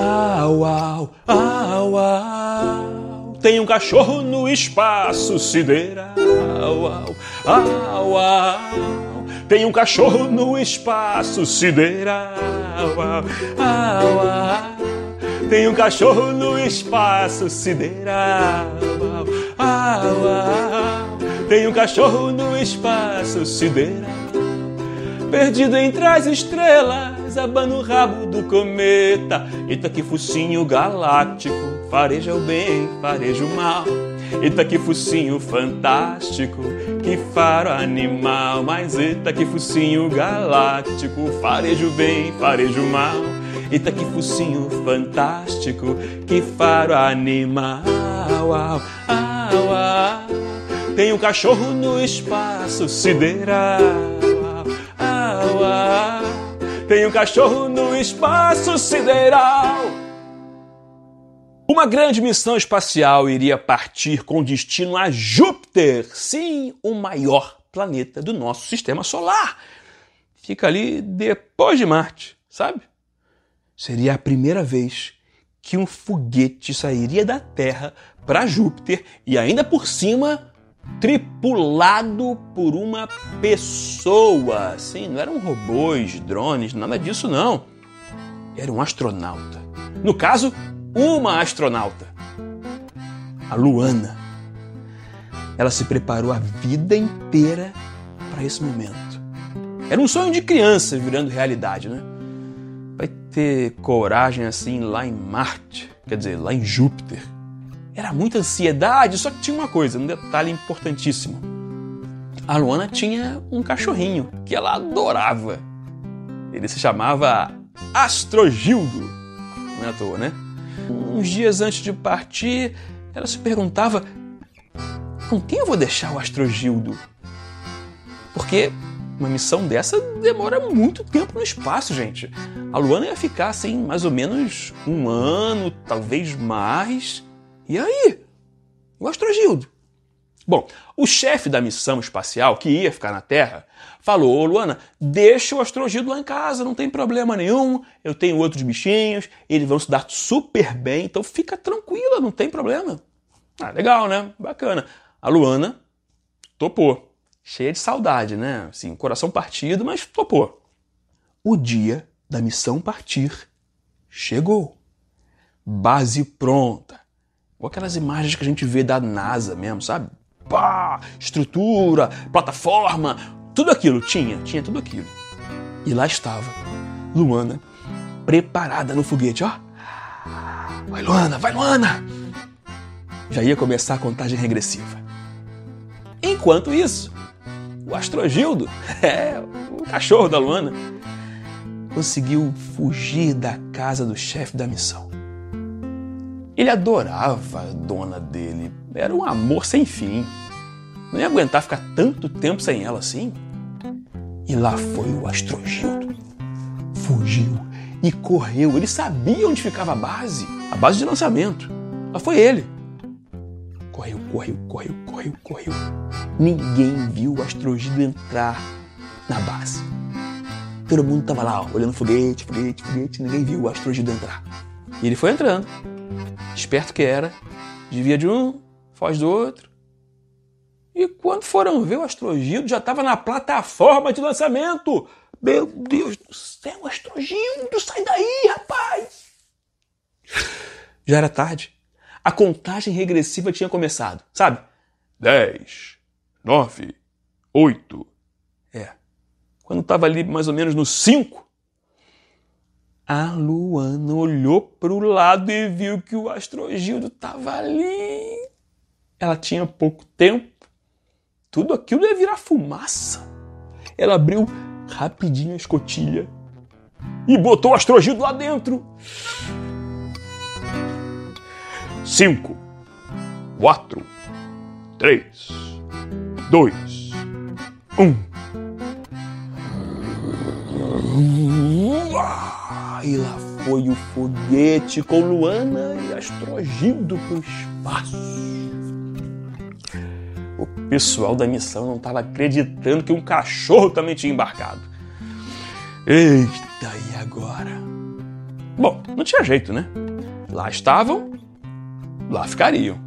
Au, au, au, au. Tem um cachorro no espaço sideral. Au, au, au. Tem um cachorro no espaço sideral. Au, au. Tem um cachorro no espaço sideral. Au, au. Tem um cachorro no espaço sideral. Perdido entre as estrelas, abana o rabo do cometa. Eita que focinho galáctico, fareja o bem, fareja o mal. Eita que focinho fantástico, que faro animal. Mas eita que focinho galáctico, fareja o bem, fareja o mal. Eita que focinho fantástico, que faro animal. Au, au, au. Tem um cachorro no espaço sideral. Au, au. Tem um cachorro no espaço sideral. Uma grande missão espacial iria partir com destino a Júpiter, sim, o maior planeta do nosso sistema solar. Fica ali depois de Marte, sabe? Seria a primeira vez que um foguete sairia da Terra para Júpiter e ainda por cima tripulado por uma pessoa. Sim, não eram robôs, drones, nada disso não. Era um astronauta. No caso, uma astronauta. A Luana. Ela se preparou a vida inteira para esse momento. Era um sonho de criança virando realidade, né? Vai ter coragem assim lá em Marte, quer dizer, lá em Júpiter. Era muita ansiedade, só que tinha uma coisa, um detalhe importantíssimo. A Luana tinha um cachorrinho que ela adorava. Ele se chamava Astrogildo. Não é à toa, né? Uns dias antes de partir, ela se perguntava: com quem eu vou deixar o Astrogildo? Porque uma missão dessa demora muito tempo no espaço, gente. A Luana ia ficar assim, mais ou menos um ano, talvez mais. E aí? O Astrogildo? Bom, o chefe da missão espacial, que ia ficar na Terra, falou: Ô Luana, deixa o Astrogildo lá em casa, não tem problema nenhum. Eu tenho outros bichinhos, eles vão se dar super bem, então fica tranquila, não tem problema. Ah, legal, né? Bacana. A Luana topou. Cheia de saudade, né? Assim, coração partido, mas topou. O dia da missão partir chegou. Base pronta. Com aquelas imagens que a gente vê da NASA mesmo, sabe? Pá, estrutura, plataforma, tudo aquilo tinha, tinha tudo aquilo. E lá estava Luana, preparada no foguete, ó. Vai Luana, vai Luana! Já ia começar a contagem regressiva. Enquanto isso, o Astrogildo, é, o cachorro da Luana, conseguiu fugir da casa do chefe da missão. Ele adorava a dona dele, era um amor sem fim. Não ia aguentar ficar tanto tempo sem ela assim. E lá foi o Astrogildo. Fugiu e correu. Ele sabia onde ficava a base, a base de lançamento. Lá foi ele. Correu, correu, correu, correu, correu. Ninguém viu o Astrogildo entrar na base. Todo mundo tava lá, ó, olhando foguete, foguete, foguete. Ninguém viu o Astrogildo entrar. E ele foi entrando. Esperto que era, desvia de um, foge do outro. E quando foram ver, o Astrogildo já estava na plataforma de lançamento. Meu Deus do céu, Astrogildo, sai daí, rapaz! Já era tarde. A contagem regressiva tinha começado, sabe? 10, 9, 8. É. Quando estava ali mais ou menos no 5, a Luana olhou para o lado e viu que o Astrogildo estava ali. Ela tinha pouco tempo. Tudo aquilo ia virar fumaça. Ela abriu rapidinho a escotilha e botou o Astrogildo lá dentro. 5, 4, 3, 2, 1. E lá foi o foguete com Luana e Astrogildo pro espaço. O pessoal da missão não estava acreditando que um cachorro também tinha embarcado. Eita, e agora? Bom, não tinha jeito, né? Lá estavam, lá ficariam.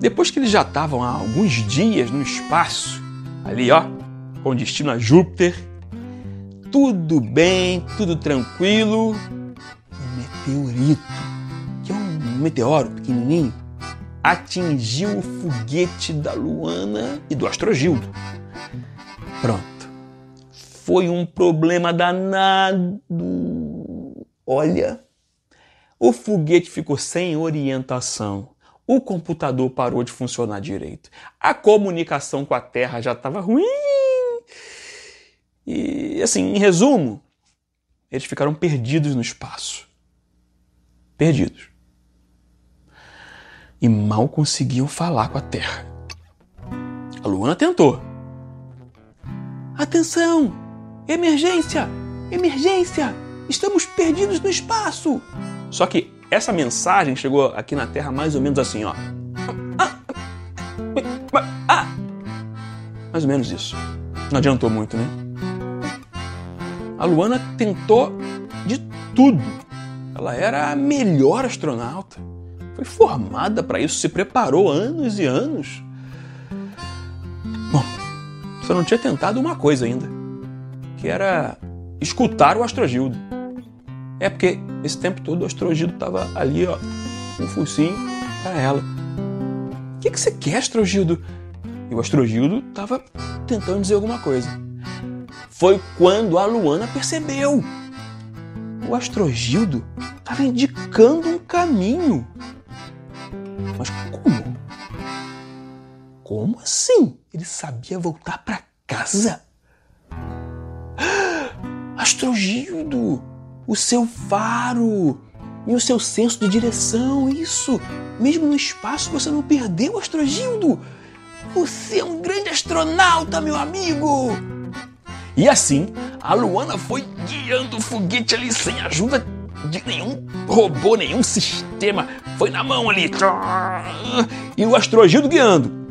Depois que eles já estavam há alguns dias no espaço, ali ó, com destino a Júpiter, tudo bem, tudo tranquilo. Meteorito, que é um meteoro pequenininho, atingiu o foguete da Luana e do Astrogildo. Pronto. Foi um problema danado. Olha, o foguete ficou sem orientação. O computador parou de funcionar direito. A comunicação com a Terra já estava ruim. E assim, em resumo, eles ficaram perdidos no espaço. Perdidos. E mal conseguiam falar com a Terra. A Luana tentou. Atenção! Emergência! Emergência! Estamos perdidos no espaço! Só que essa mensagem chegou aqui na Terra mais ou menos assim, ó. Ah! Mais ou menos isso. Não adiantou muito, né? A Luana tentou de tudo. Ela era a melhor astronauta. Foi formada para isso, se preparou anos e anos. Bom, só não tinha tentado uma coisa ainda, que era escutar o Astrogildo. É porque esse tempo todo o Astrogildo estava ali, ó, um focinho para ela. O que, que você quer, Astrogildo? E o Astrogildo estava tentando dizer alguma coisa. Foi quando a Luana percebeu. O Astrogildo estava indicando um caminho. Mas como? Como assim? Ele sabia voltar para casa? Astrogildo, o seu faro e o seu senso de direção, isso. Mesmo no espaço você não perdeu, Astrogildo. Você é um grande astronauta, meu amigo. E assim, a Luana foi guiando o foguete ali sem ajuda de nenhum robô, nenhum sistema. Foi na mão ali. E o Astrogildo guiando.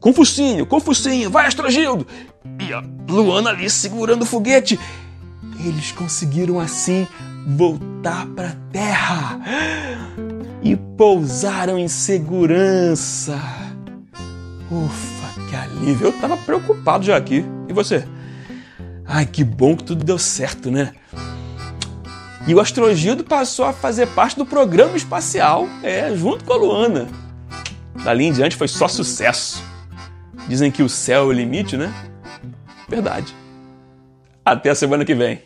Com focinho, com focinho, vai Astrogildo! E a Luana ali segurando o foguete. Eles conseguiram assim voltar para a Terra e pousaram em segurança. Ufa, que alívio! Eu tava preocupado já aqui. E você? Ai, que bom que tudo deu certo, né? E o Astrogildo passou a fazer parte do programa espacial, é, junto com a Luana. Dali em diante foi só sucesso. Dizem que o céu é o limite, né? Verdade. Até a semana que vem.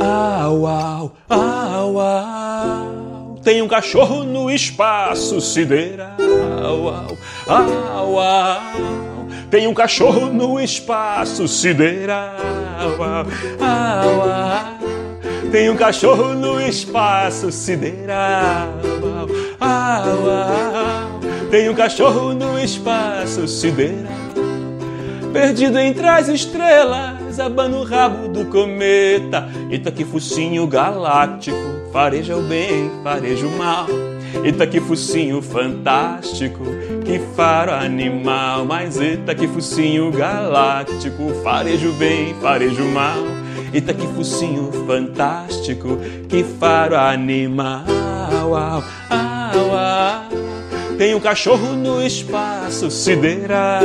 Au, au, au, au. Tem um cachorro no espaço sideral. Au, au, au. Tem um cachorro no espaço sideral. Au, au. Tem um cachorro no espaço sideral. Tem um cachorro no espaço sideral. Perdido entre as estrelas, abana o rabo do cometa. Eita que focinho galáctico, fareja o bem, fareja o mal. Eita que focinho fantástico, que faro animal. Mas eita que focinho galáctico, fareja o bem, fareja o mal. Eita que focinho fantástico, que faro animal. Au, au, au, Tem um cachorro no espaço sideral.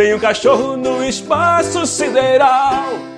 Tem um cachorro no espaço sideral.